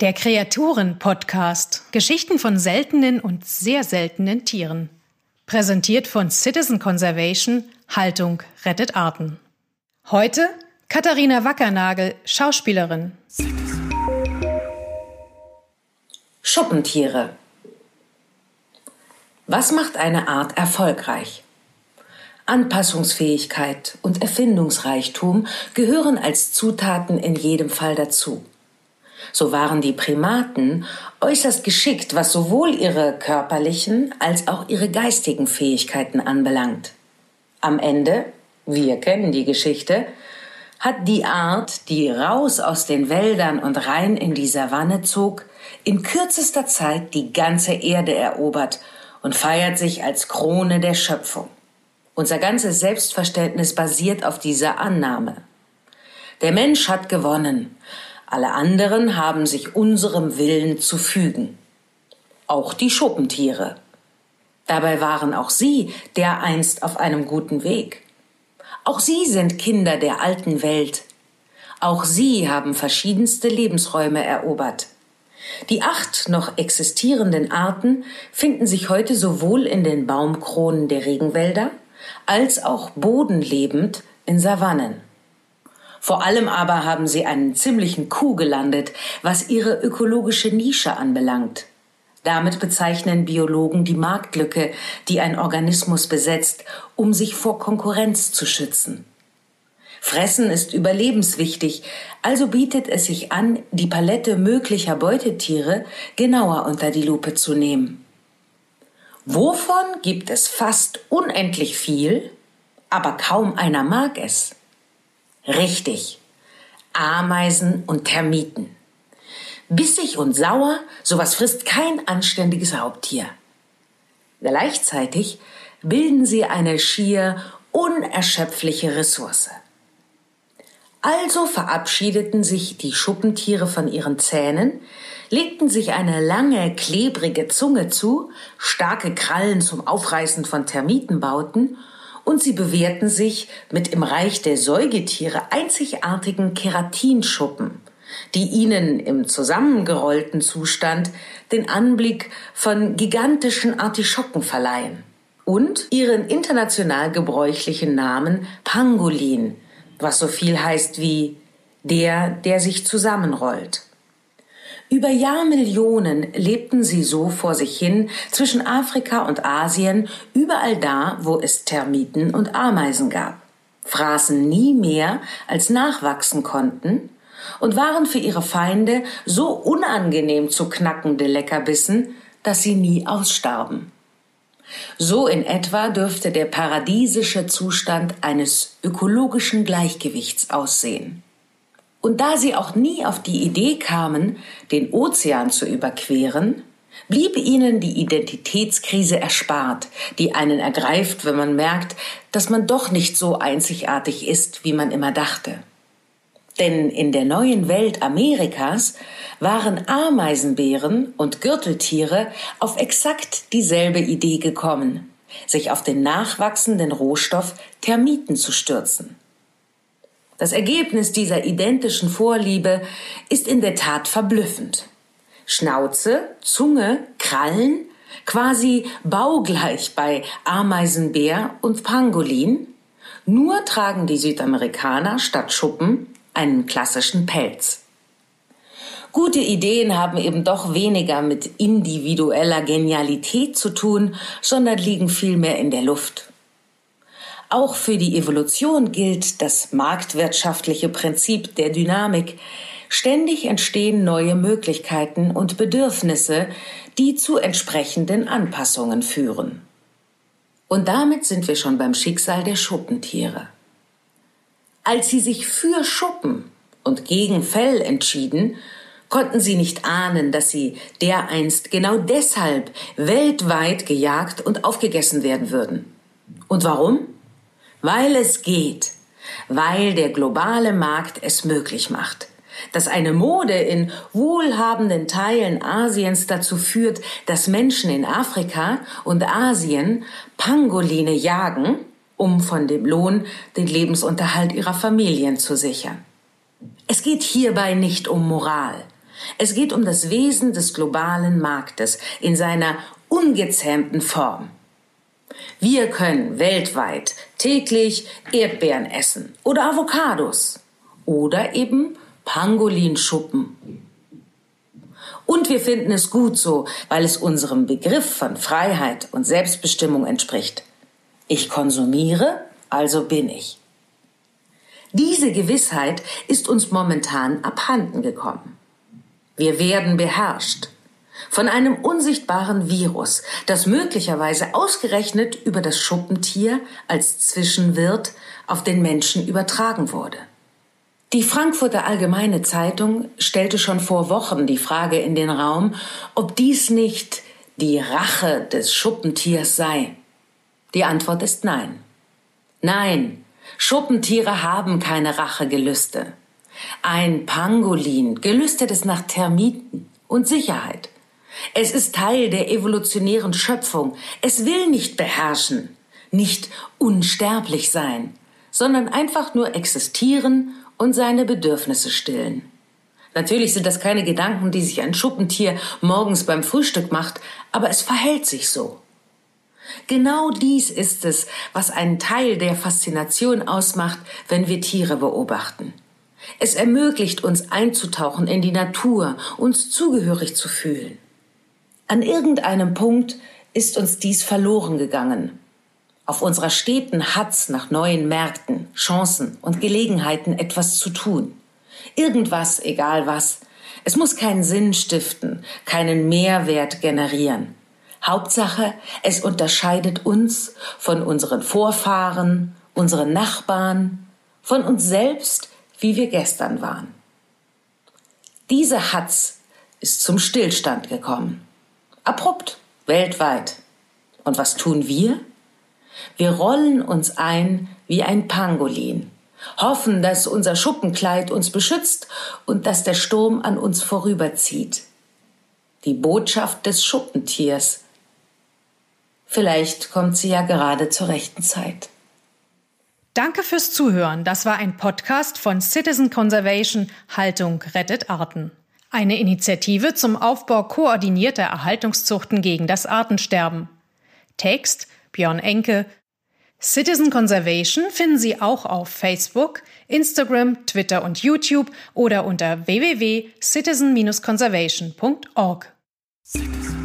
Der Kreaturen-Podcast. Geschichten von seltenen und sehr seltenen Tieren. Präsentiert von Citizen Conservation. Haltung rettet Arten. Heute Katharina Wackernagel, Schauspielerin. Schuppentiere. Was macht eine Art erfolgreich? Anpassungsfähigkeit und Erfindungsreichtum gehören als Zutaten in jedem Fall dazu. So waren die Primaten äußerst geschickt, was sowohl ihre körperlichen als auch ihre geistigen Fähigkeiten anbelangt. Am Ende, wir kennen die Geschichte, hat die Art, die raus aus den Wäldern und rein in die Savanne zog, in kürzester Zeit die ganze Erde erobert und feiert sich als Krone der Schöpfung. Unser ganzes Selbstverständnis basiert auf dieser Annahme. Der Mensch hat gewonnen, alle anderen haben sich unserem Willen zu fügen. Auch die Schuppentiere. Dabei waren auch sie dereinst auf einem guten Weg. Auch sie sind Kinder der alten Welt. Auch sie haben verschiedenste Lebensräume erobert. Die acht noch existierenden Arten finden sich heute sowohl in den Baumkronen der Regenwälder als auch bodenlebend in Savannen. Vor allem aber haben sie einen ziemlichen Coup gelandet, was ihre ökologische Nische anbelangt. Damit bezeichnen Biologen die Marktlücke, die ein Organismus besetzt, um sich vor Konkurrenz zu schützen. Fressen ist überlebenswichtig, also bietet es sich an, die Palette möglicher Beutetiere genauer unter die Lupe zu nehmen. Wovon gibt es fast unendlich viel, aber kaum einer mag es? Richtig. Ameisen und Termiten. Bissig und sauer, sowas frisst kein anständiges Raubtier. Gleichzeitig bilden sie eine schier unerschöpfliche Ressource. Also verabschiedeten sich die Schuppentiere von ihren Zähnen, legten sich eine lange, klebrige Zunge zu, starke Krallen zum Aufreißen von Termiten bauten und sie bewährten sich mit im Reich der Säugetiere einzigartigen Keratinschuppen, die ihnen im zusammengerollten Zustand den Anblick von gigantischen Artischocken verleihen und ihren international gebräuchlichen Namen Pangolin, was so viel heißt wie der, der sich zusammenrollt. Über Jahrmillionen lebten sie so vor sich hin zwischen Afrika und Asien, überall da, wo es Termiten und Ameisen gab, fraßen nie mehr, als nachwachsen konnten, und waren für ihre Feinde so unangenehm zu knackende Leckerbissen, dass sie nie ausstarben. So in etwa dürfte der paradiesische Zustand eines ökologischen Gleichgewichts aussehen. Und da sie auch nie auf die Idee kamen, den Ozean zu überqueren, blieb ihnen die Identitätskrise erspart, die einen ergreift, wenn man merkt, dass man doch nicht so einzigartig ist, wie man immer dachte. Denn in der neuen Welt Amerikas waren Ameisenbären und Gürteltiere auf exakt dieselbe Idee gekommen, sich auf den nachwachsenden Rohstoff Termiten zu stürzen. Das Ergebnis dieser identischen Vorliebe ist in der Tat verblüffend. Schnauze, Zunge, Krallen, quasi baugleich bei Ameisenbär und Pangolin, nur tragen die Südamerikaner statt Schuppen einen klassischen Pelz. Gute Ideen haben eben doch weniger mit individueller Genialität zu tun, sondern liegen vielmehr in der Luft. Auch für die Evolution gilt das marktwirtschaftliche Prinzip der Dynamik. Ständig entstehen neue Möglichkeiten und Bedürfnisse, die zu entsprechenden Anpassungen führen. Und damit sind wir schon beim Schicksal der Schuppentiere. Als sie sich für Schuppen und gegen Fell entschieden, konnten sie nicht ahnen, dass sie dereinst genau deshalb weltweit gejagt und aufgegessen werden würden. Und warum? Weil es geht, weil der globale Markt es möglich macht, dass eine Mode in wohlhabenden Teilen Asiens dazu führt, dass Menschen in Afrika und Asien Pangoline jagen, um von dem Lohn den Lebensunterhalt ihrer Familien zu sichern. Es geht hierbei nicht um Moral. Es geht um das Wesen des globalen Marktes in seiner ungezähmten Form. Wir können weltweit täglich Erdbeeren essen oder Avocados oder eben Pangolinschuppen. Und wir finden es gut so, weil es unserem Begriff von Freiheit und Selbstbestimmung entspricht. Ich konsumiere, also bin ich. Diese Gewissheit ist uns momentan abhanden gekommen. Wir werden beherrscht von einem unsichtbaren Virus, das möglicherweise ausgerechnet über das Schuppentier als Zwischenwirt auf den Menschen übertragen wurde. Die Frankfurter Allgemeine Zeitung stellte schon vor Wochen die Frage in den Raum, ob dies nicht die Rache des Schuppentiers sei. Die Antwort ist nein. Nein, Schuppentiere haben keine Rachegelüste. Ein Pangolin gelüstet es nach Termiten und Sicherheit. Es ist Teil der evolutionären Schöpfung. Es will nicht beherrschen, nicht unsterblich sein, sondern einfach nur existieren und seine Bedürfnisse stillen. Natürlich sind das keine Gedanken, die sich ein Schuppentier morgens beim Frühstück macht, aber es verhält sich so. Genau dies ist es, was einen Teil der Faszination ausmacht, wenn wir Tiere beobachten. Es ermöglicht uns einzutauchen in die Natur, uns zugehörig zu fühlen. An irgendeinem Punkt ist uns dies verloren gegangen. Auf unserer steten Hatz nach neuen Märkten, Chancen und Gelegenheiten etwas zu tun. Irgendwas, egal was. Es muss keinen Sinn stiften, keinen Mehrwert generieren. Hauptsache, es unterscheidet uns von unseren Vorfahren, unseren Nachbarn, von uns selbst, wie wir gestern waren. Diese Hatz ist zum Stillstand gekommen. Abrupt, weltweit. Und was tun wir? Wir rollen uns ein wie ein Pangolin, hoffen, dass unser Schuppenkleid uns beschützt und dass der Sturm an uns vorüberzieht. Die Botschaft des Schuppentiers. Vielleicht kommt sie ja gerade zur rechten Zeit. Danke fürs Zuhören. Das war ein Podcast von Citizen Conservation Haltung rettet Arten. Eine Initiative zum Aufbau koordinierter Erhaltungszuchten gegen das Artensterben. Text Björn Enke. Citizen Conservation finden Sie auch auf Facebook, Instagram, Twitter und YouTube oder unter www.citizen-conservation.org. Citizen.